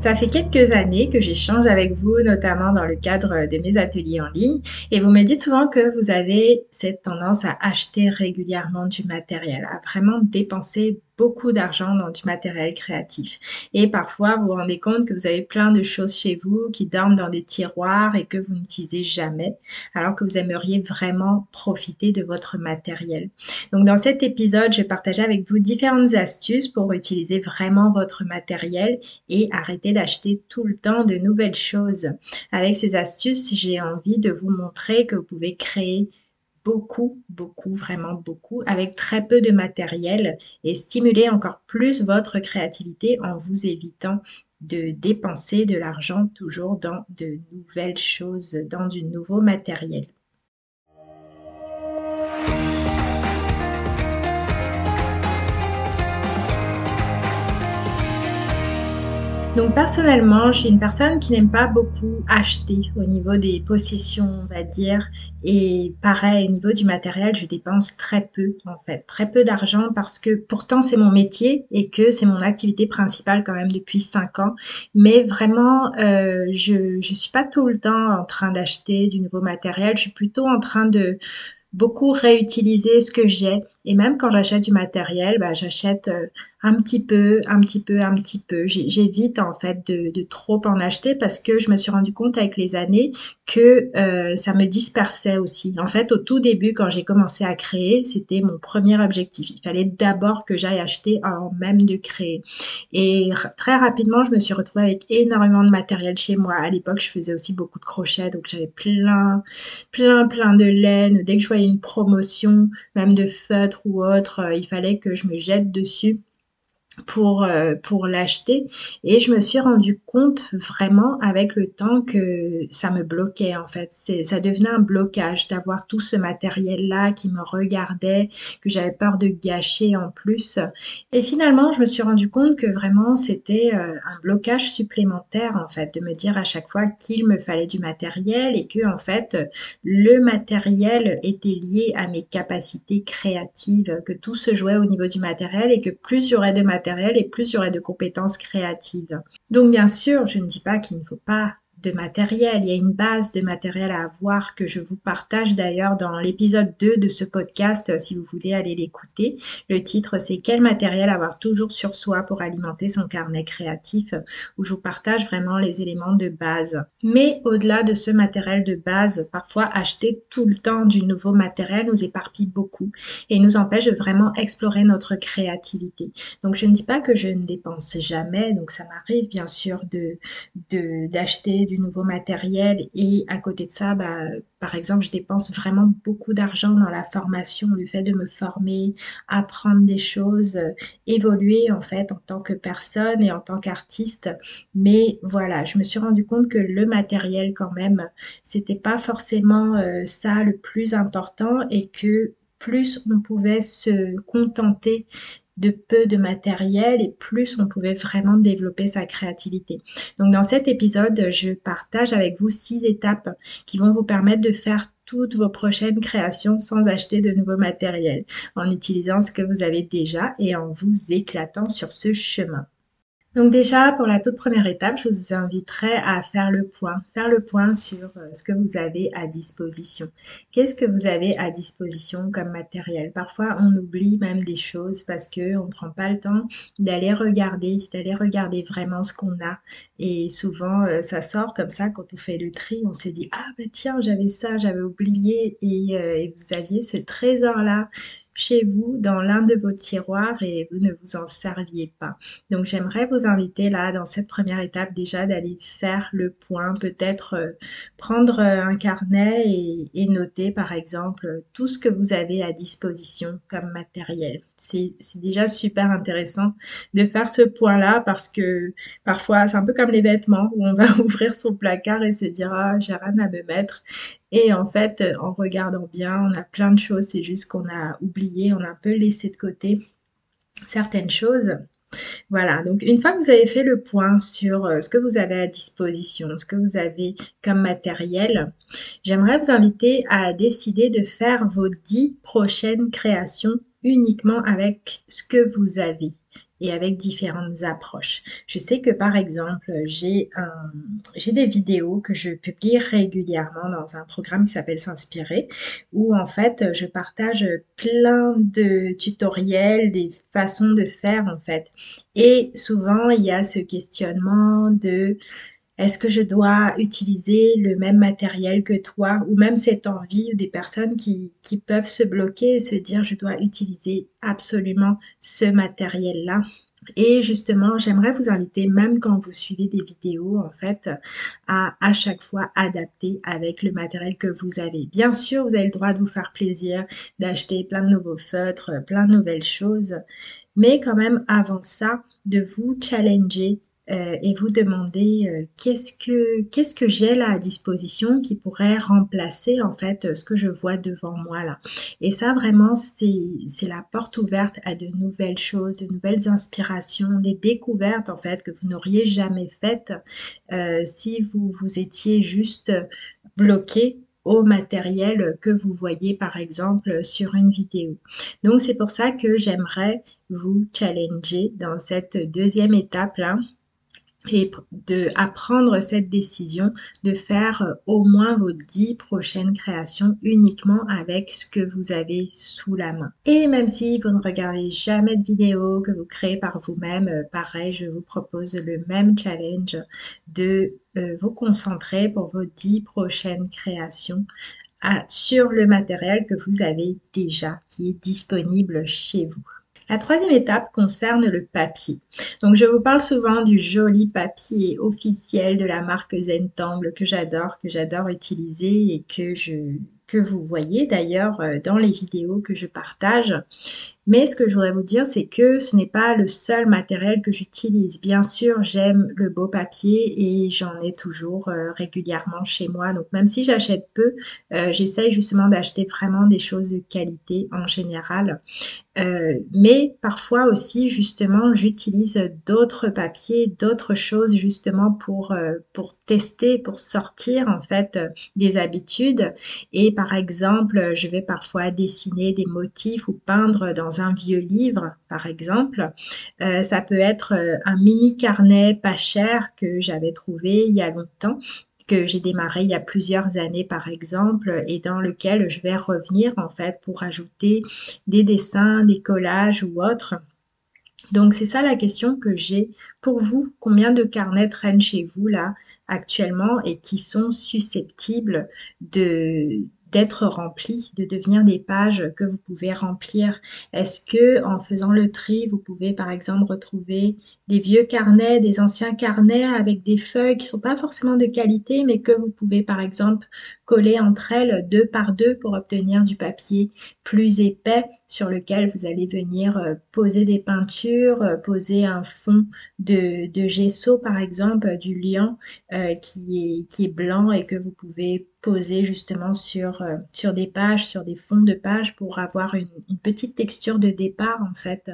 Ça fait quelques années que j'échange avec vous, notamment dans le cadre de mes ateliers en ligne, et vous me dites souvent que vous avez cette tendance à acheter régulièrement du matériel, à vraiment dépenser beaucoup d'argent dans du matériel créatif. Et parfois, vous vous rendez compte que vous avez plein de choses chez vous qui dorment dans des tiroirs et que vous n'utilisez jamais, alors que vous aimeriez vraiment profiter de votre matériel. Donc, dans cet épisode, je vais partager avec vous différentes astuces pour utiliser vraiment votre matériel et arrêter d'acheter tout le temps de nouvelles choses. Avec ces astuces, j'ai envie de vous montrer que vous pouvez créer beaucoup, beaucoup, vraiment beaucoup, avec très peu de matériel et stimuler encore plus votre créativité en vous évitant de dépenser de l'argent toujours dans de nouvelles choses, dans du nouveau matériel. Donc personnellement, je suis une personne qui n'aime pas beaucoup acheter au niveau des possessions, on va dire. Et pareil, au niveau du matériel, je dépense très peu en fait, très peu d'argent parce que pourtant c'est mon métier et que c'est mon activité principale quand même depuis cinq ans. Mais vraiment, euh, je je suis pas tout le temps en train d'acheter du nouveau matériel. Je suis plutôt en train de beaucoup réutiliser ce que j'ai. Et même quand j'achète du matériel, bah, j'achète euh, un petit peu, un petit peu, un petit peu. J'évite en fait de, trop en acheter parce que je me suis rendu compte avec les années que euh, ça me dispersait aussi. En fait, au tout début, quand j'ai commencé à créer, c'était mon premier objectif. Il fallait d'abord que j'aille acheter avant même de créer. Et très rapidement, je me suis retrouvée avec énormément de matériel chez moi. À l'époque, je faisais aussi beaucoup de crochets, donc j'avais plein, plein, plein de laine. Dès que je voyais une promotion, même de feutre ou autre, euh, il fallait que je me jette dessus pour, euh, pour l'acheter et je me suis rendu compte vraiment avec le temps que ça me bloquait en fait. Ça devenait un blocage d'avoir tout ce matériel là qui me regardait, que j'avais peur de gâcher en plus. Et finalement, je me suis rendu compte que vraiment c'était euh, un blocage supplémentaire en fait de me dire à chaque fois qu'il me fallait du matériel et que en fait le matériel était lié à mes capacités créatives, que tout se jouait au niveau du matériel et que plus aurait de matériel et plus aurait de compétences créatives. Donc bien sûr, je ne dis pas qu'il ne faut pas de matériel. Il y a une base de matériel à avoir que je vous partage d'ailleurs dans l'épisode 2 de ce podcast si vous voulez aller l'écouter. Le titre c'est Quel matériel avoir toujours sur soi pour alimenter son carnet créatif? où je vous partage vraiment les éléments de base. Mais au-delà de ce matériel de base, parfois acheter tout le temps du nouveau matériel nous éparpille beaucoup et nous empêche de vraiment explorer notre créativité. Donc je ne dis pas que je ne dépense jamais, donc ça m'arrive bien sûr de d'acheter du nouveau matériel et à côté de ça, bah, par exemple, je dépense vraiment beaucoup d'argent dans la formation, le fait de me former, apprendre des choses, euh, évoluer en fait en tant que personne et en tant qu'artiste. Mais voilà, je me suis rendu compte que le matériel quand même, c'était pas forcément euh, ça le plus important et que plus on pouvait se contenter de peu de matériel et plus on pouvait vraiment développer sa créativité. Donc dans cet épisode, je partage avec vous six étapes qui vont vous permettre de faire toutes vos prochaines créations sans acheter de nouveaux matériels, en utilisant ce que vous avez déjà et en vous éclatant sur ce chemin. Donc déjà, pour la toute première étape, je vous inviterai à faire le point, faire le point sur euh, ce que vous avez à disposition. Qu'est-ce que vous avez à disposition comme matériel? Parfois, on oublie même des choses parce que on ne prend pas le temps d'aller regarder, d'aller regarder vraiment ce qu'on a. Et souvent, euh, ça sort comme ça quand on fait le tri, on se dit ah bah tiens, j'avais ça, j'avais oublié et, euh, et vous aviez ce trésor là chez vous dans l'un de vos tiroirs et vous ne vous en serviez pas. Donc j'aimerais vous inviter là dans cette première étape déjà d'aller faire le point, peut-être euh, prendre euh, un carnet et, noter par exemple tout ce que vous avez à disposition comme matériel. C'est déjà super intéressant de faire ce point-là parce que parfois c'est un peu comme les vêtements où on va ouvrir son placard et se dire ah j'ai rien à me mettre et en fait, en regardant bien, on a plein de choses. C'est juste qu'on a oublié, on a un peu laissé de côté certaines choses. Voilà, donc une fois que vous avez fait le point sur euh, ce que vous avez à disposition, ce que vous avez comme matériel, j'aimerais vous inviter à décider de faire vos dix prochaines créations uniquement avec ce que vous avez et avec différentes approches. Je sais que par exemple, j'ai j'ai des vidéos que je publie régulièrement dans un programme qui s'appelle S'inspirer, où en fait je partage plein de tutoriels, des façons de faire en fait. Et souvent il y a ce questionnement de est-ce que je dois utiliser le même matériel que toi ou même cette envie ou des personnes qui, peuvent se bloquer et se dire je dois utiliser absolument ce matériel-là? Et justement, j'aimerais vous inviter, même quand vous suivez des vidéos, en fait, à à chaque fois adapter avec le matériel que vous avez. Bien sûr, vous avez le droit de vous faire plaisir, d'acheter plein de nouveaux feutres, plein de nouvelles choses, mais quand même, avant ça, de vous challenger euh, et vous demander euh, qu'est-ce que qu'est-ce que j'ai là à disposition qui pourrait remplacer en fait ce que je vois devant moi là. Et ça vraiment c'est la porte ouverte à de nouvelles choses, de nouvelles inspirations, des découvertes en fait que vous n'auriez jamais faites euh, si vous vous étiez juste bloqué au matériel que vous voyez par exemple sur une vidéo. Donc c'est pour ça que j'aimerais vous challenger dans cette deuxième étape là et de apprendre cette décision de faire euh, au moins vos dix prochaines créations uniquement avec ce que vous avez sous la main. Et même si vous ne regardez jamais de vidéos que vous créez par vous-même, euh, pareil, je vous propose le même challenge de euh, vous concentrer pour vos dix prochaines créations sur le matériel que vous avez déjà qui est disponible chez vous. La troisième étape concerne le papier. Donc je vous parle souvent du joli papier officiel de la marque Zentangle que j'adore, que j'adore utiliser et que je que vous voyez d'ailleurs euh, dans les vidéos que je partage. Mais ce que je voudrais vous dire, c'est que ce n'est pas le seul matériel que j'utilise. Bien sûr, j'aime le beau papier et j'en ai toujours euh, régulièrement chez moi. Donc même si j'achète peu, euh, j'essaye justement d'acheter vraiment des choses de qualité en général. mais parfois aussi, justement, j'utilise d'autres papiers, d'autres choses justement pour, pour tester, pour sortir en fait des habitudes et par exemple, je vais parfois dessiner des motifs ou peindre dans un vieux livre, par exemple. Euh, ça peut être euh, un mini carnet pas cher que j'avais trouvé il y a longtemps que j'ai démarré il y a plusieurs années par exemple et dans lequel je vais revenir en fait pour ajouter des dessins, des collages ou autres. Donc c'est ça la question que j'ai pour vous. Combien de carnets traînent chez vous là actuellement et qui sont susceptibles de d'être remplis, de devenir des pages que vous pouvez remplir. Est-ce que en faisant le tri, vous pouvez par exemple retrouver des vieux carnets, des anciens carnets avec des feuilles qui sont pas forcément de qualité, mais que vous pouvez par exemple coller entre elles deux par deux pour obtenir du papier plus épais sur lequel vous allez venir euh, poser des peintures, euh, poser un fond de, gesso par exemple, du liant euh, qui, est, blanc et que vous pouvez poser justement sur, des pages, sur des fonds de pages pour avoir une, petite texture de départ en fait.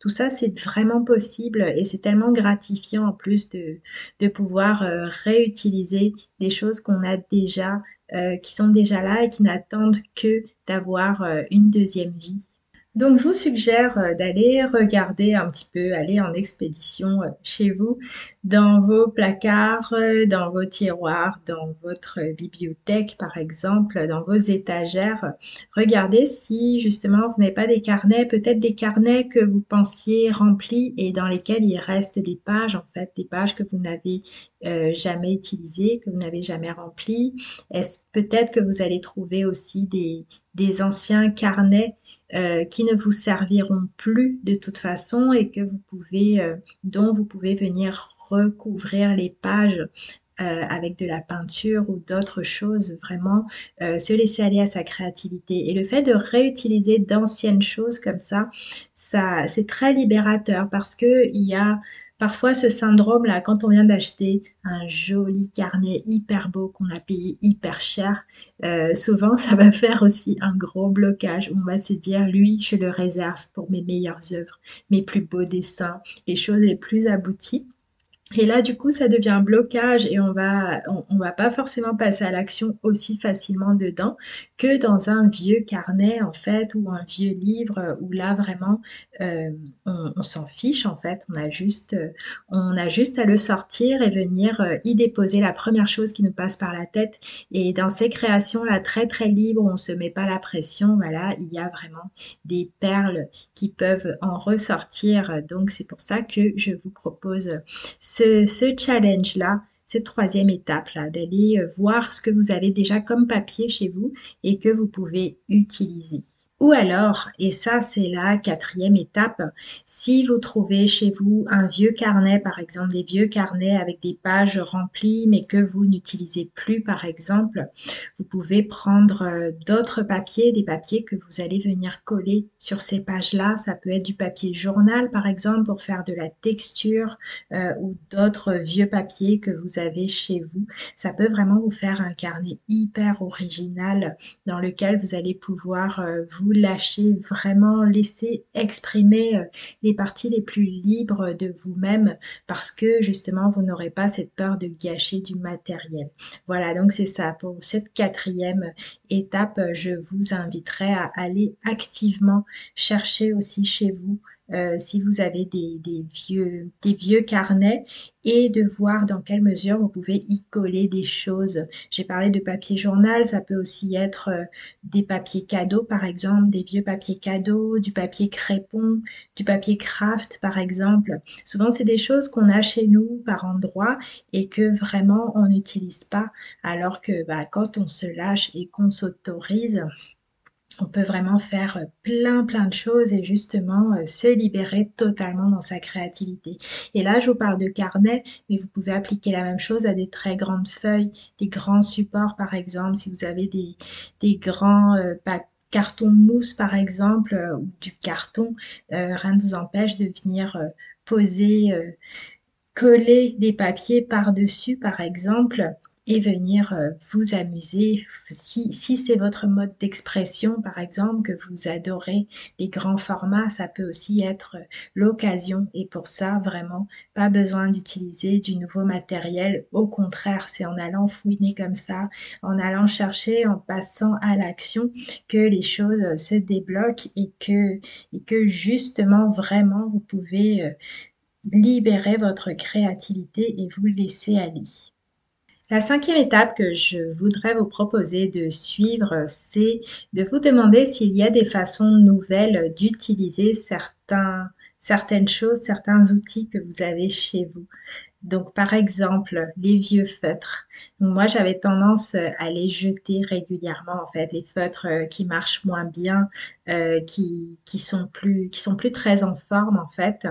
Tout ça c'est vraiment possible c'est tellement gratifiant en plus de, pouvoir euh, réutiliser des choses qu'on a déjà, euh, qui sont déjà là et qui n'attendent que d'avoir euh, une deuxième vie. Donc, je vous suggère euh, d'aller regarder un petit peu, aller en expédition euh, chez vous, dans vos placards, euh, dans vos tiroirs, dans votre bibliothèque, par exemple, dans vos étagères. Regardez si justement vous n'avez pas des carnets, peut-être des carnets que vous pensiez remplis et dans lesquels il reste des pages, en fait, des pages que vous n'avez jamais utilisées, que vous n'avez jamais remplies. Est-ce peut-être que vous allez trouver aussi des, des anciens carnets euh, qui ne vous serviront plus de toute façon et que vous pouvez, euh, dont vous pouvez venir recouvrir les pages euh, avec de la peinture ou d'autres choses, vraiment se laisser aller à sa créativité. Et le fait de réutiliser d'anciennes choses comme ça, ça c'est très libérateur parce que il y a Parfois, ce syndrome-là, quand on vient d'acheter un joli carnet hyper beau qu'on a payé hyper cher, euh, souvent ça va faire aussi un gros blocage. On va se dire, lui, je le réserve pour mes meilleures œuvres, mes plus beaux dessins, les choses les plus abouties. Et là, du coup, ça devient un blocage et on va, on, va pas forcément passer à l'action aussi facilement dedans que dans un vieux carnet, en fait, ou un vieux livre où là, vraiment, euh, on, s'en fiche, en fait. On a juste, on a juste à le sortir et venir euh, y déposer la première chose qui nous passe par la tête. Et dans ces créations-là, très, très libres, on se met pas la pression, voilà, il y a vraiment des perles qui peuvent en ressortir. Donc, c'est pour ça que je vous propose ce, challenge-là, cette troisième étape-là, d'aller euh, voir ce que vous avez déjà comme papier chez vous et que vous pouvez utiliser. Ou alors, et ça c'est la quatrième étape, si vous trouvez chez vous un vieux carnet, par exemple des vieux carnets avec des pages remplies mais que vous n'utilisez plus par exemple, vous pouvez prendre euh, d'autres papiers, des papiers que vous allez venir coller sur ces pages-là. Ça peut être du papier journal par exemple pour faire de la texture euh, ou d'autres vieux papiers que vous avez chez vous. Ça peut vraiment vous faire un carnet hyper original dans lequel vous allez pouvoir euh, vous lâcher, vraiment laisser exprimer euh, les parties les plus libres de vous-même parce que justement vous n'aurez pas cette peur de gâcher du matériel. Voilà, donc c'est ça. Pour cette quatrième étape, je vous inviterai à aller activement chercher aussi chez vous euh, si vous avez des, vieux, des vieux carnets et de voir dans quelle mesure vous pouvez y coller des choses. J'ai parlé de papier journal, ça peut aussi être euh, des papiers cadeaux par exemple, des vieux papiers cadeaux, du papier crépon, du papier craft par exemple. Souvent c'est des choses qu'on a chez nous par endroit et que vraiment on n'utilise pas alors que bah, quand on se lâche et qu'on s'autorise, on peut vraiment faire euh, plein plein de choses et justement euh, se libérer totalement dans sa créativité. Et là, je vous parle de carnet, mais vous pouvez appliquer la même chose à des très grandes feuilles, des grands supports par exemple, si vous avez des, des grands euh, cartons mousse par exemple ou du carton, rien ne vous empêche de venir poser, coller des papiers par-dessus par exemple et venir euh, vous amuser. Si, si c'est votre mode d'expression, par exemple, que vous adorez les grands formats, ça peut aussi être euh, l'occasion. Et pour ça, vraiment, pas besoin d'utiliser du nouveau matériel. Au contraire, c'est en allant fouiner comme ça, en allant chercher, en passant à l'action, que les choses euh, se débloquent et que, et que justement, vraiment, vous pouvez libérer votre créativité et vous laisser aller. La cinquième étape que je voudrais vous proposer de suivre, c'est de vous demander s'il y a des façons nouvelles d'utiliser certains, certaines choses, certains outils que vous avez chez vous. Donc, par exemple, les vieux feutres. moi, j'avais tendance euh, à les jeter régulièrement, en fait, les feutres euh, qui marchent moins bien, euh, qui, qui, sont plus, très en forme, en fait.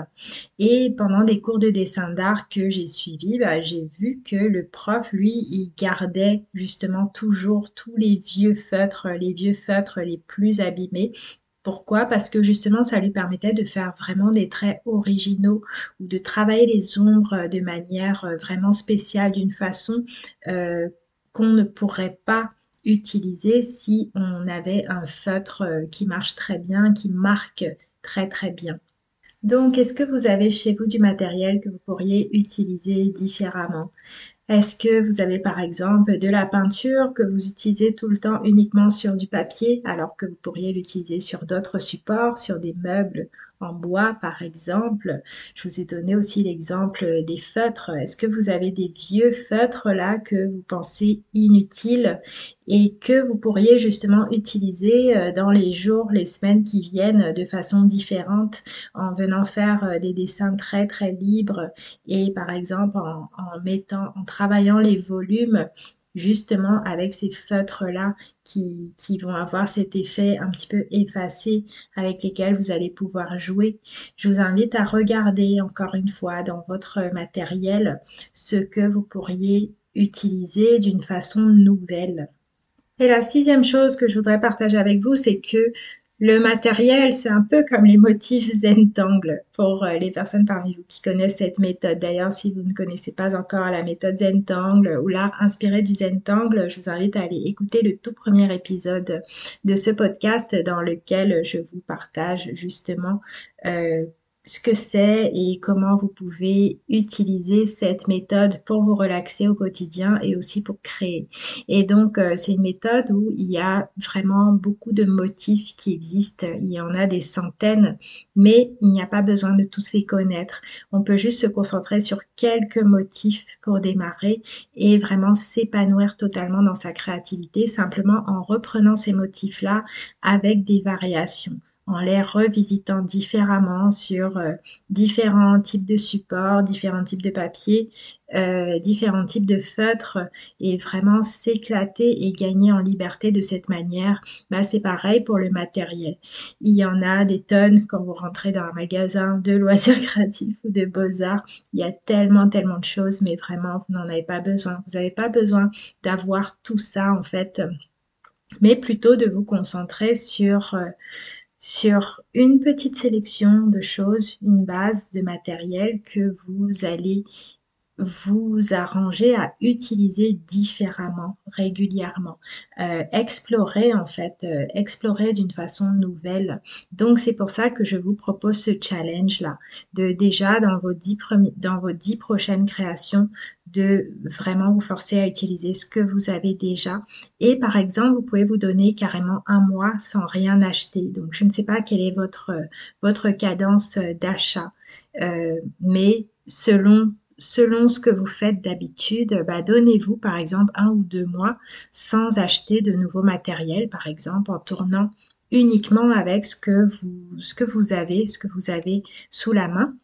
Et pendant des cours de dessin d'art que j'ai suivis, bah, j'ai vu que le prof, lui, il gardait justement toujours tous les vieux feutres, les vieux feutres les plus abîmés pourquoi? Parce que justement, ça lui permettait de faire vraiment des traits originaux ou de travailler les ombres de manière euh, vraiment spéciale, d'une façon euh, qu'on ne pourrait pas utiliser si on avait un feutre euh, qui marche très bien, qui marque très très bien. Donc, est-ce que vous avez chez vous du matériel que vous pourriez utiliser différemment? Est-ce que vous avez par exemple de la peinture que vous utilisez tout le temps uniquement sur du papier alors que vous pourriez l'utiliser sur d'autres supports, sur des meubles en bois par exemple. Je vous ai donné aussi l'exemple des feutres. Est-ce que vous avez des vieux feutres là que vous pensez inutiles et que vous pourriez justement utiliser euh, dans les jours, les semaines qui viennent de façon différente en venant faire euh, des dessins très très libres et par exemple en, en mettant, en travaillant les volumes justement avec ces feutres-là qui, qui, vont avoir cet effet un petit peu effacé avec lesquels vous allez pouvoir jouer. Je vous invite à regarder encore une fois dans votre matériel ce que vous pourriez utiliser d'une façon nouvelle. Et la sixième chose que je voudrais partager avec vous, c'est que le matériel, c'est un peu comme les motifs Zentangle pour euh, les personnes parmi vous qui connaissent cette méthode. D'ailleurs, si vous ne connaissez pas encore la méthode Zentangle ou l'art inspiré du Zentangle, je vous invite à aller écouter le tout premier épisode de ce podcast dans lequel je vous partage justement euh, ce que c'est et comment vous pouvez utiliser cette méthode pour vous relaxer au quotidien et aussi pour créer. Et donc, euh, c'est une méthode où il y a vraiment beaucoup de motifs qui existent. Il y en a des centaines, mais il n'y a pas besoin de tous les connaître. On peut juste se concentrer sur quelques motifs pour démarrer et vraiment s'épanouir totalement dans sa créativité, simplement en reprenant ces motifs-là avec des variations en les revisitant différemment sur euh, différents types de supports, différents types de papier, euh, différents types de feutres et vraiment s'éclater et gagner en liberté de cette manière. Bah, c'est pareil pour le matériel. Il y en a des tonnes quand vous rentrez dans un magasin de loisirs créatifs ou de beaux-arts. Il y a tellement, tellement de choses, mais vraiment, vous n'en avez pas besoin. Vous n'avez pas besoin d'avoir tout ça en fait, mais plutôt de vous concentrer sur... Euh, sur une petite sélection de choses, une base de matériel que vous allez vous arranger à utiliser différemment, régulièrement. Euh, explorer en fait, euh, explorer d'une façon nouvelle. Donc c'est pour ça que je vous propose ce challenge-là, de déjà dans vos dix, dans vos dix prochaines créations, de vraiment vous forcer à utiliser ce que vous avez déjà. Et par exemple, vous pouvez vous donner carrément un mois sans rien acheter. Donc je ne sais pas quelle est votre, votre cadence d'achat, euh, mais selon selon ce que vous faites d'habitude, bah, donnez-vous par exemple un ou deux mois sans acheter de nouveaux matériels, par exemple en tournant uniquement avec ce que vous avez, ce que vous avez sous la main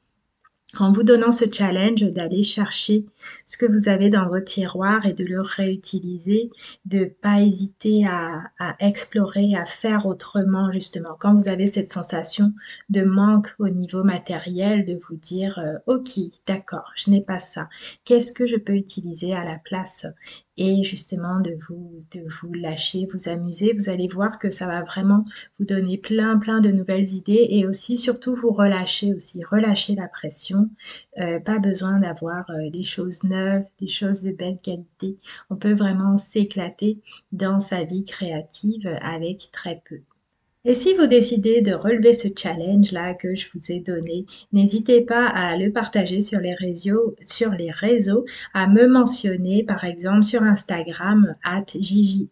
en vous donnant ce challenge d'aller chercher ce que vous avez dans votre tiroir et de le réutiliser, de pas hésiter à, explorer, à faire autrement justement. Quand vous avez cette sensation de manque au niveau matériel, de vous dire euh, ok, d'accord, je n'ai pas ça. Qu'est-ce que je peux utiliser à la place et justement de vous, de vous lâcher, vous amuser. Vous allez voir que ça va vraiment vous donner plein, plein de nouvelles idées et aussi, surtout, vous relâcher aussi, relâcher la pression. Euh, pas besoin d'avoir euh, des choses neuves, des choses de belle qualité. On peut vraiment s'éclater dans sa vie créative avec très peu. Et si vous décidez de relever ce challenge-là que je vous ai donné, n'hésitez pas à le partager sur les réseaux, à me mentionner par exemple sur Instagram at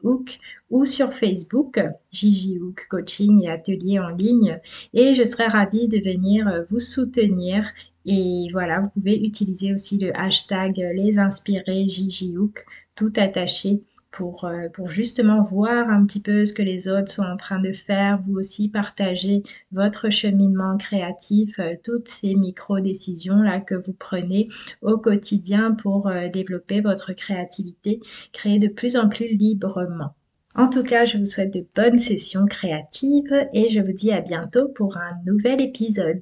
Hook ou sur Facebook Hook Coaching et Atelier en ligne. Et je serai ravie de venir vous soutenir. Et voilà, vous pouvez utiliser aussi le hashtag les inspirés Hook tout attaché pour, euh, pour justement voir un petit peu ce que les autres sont en train de faire, vous aussi partager votre cheminement créatif, euh, toutes ces micro-décisions-là que vous prenez au quotidien pour euh, développer votre créativité, créer de plus en plus librement. En tout cas, je vous souhaite de bonnes sessions créatives et je vous dis à bientôt pour un nouvel épisode.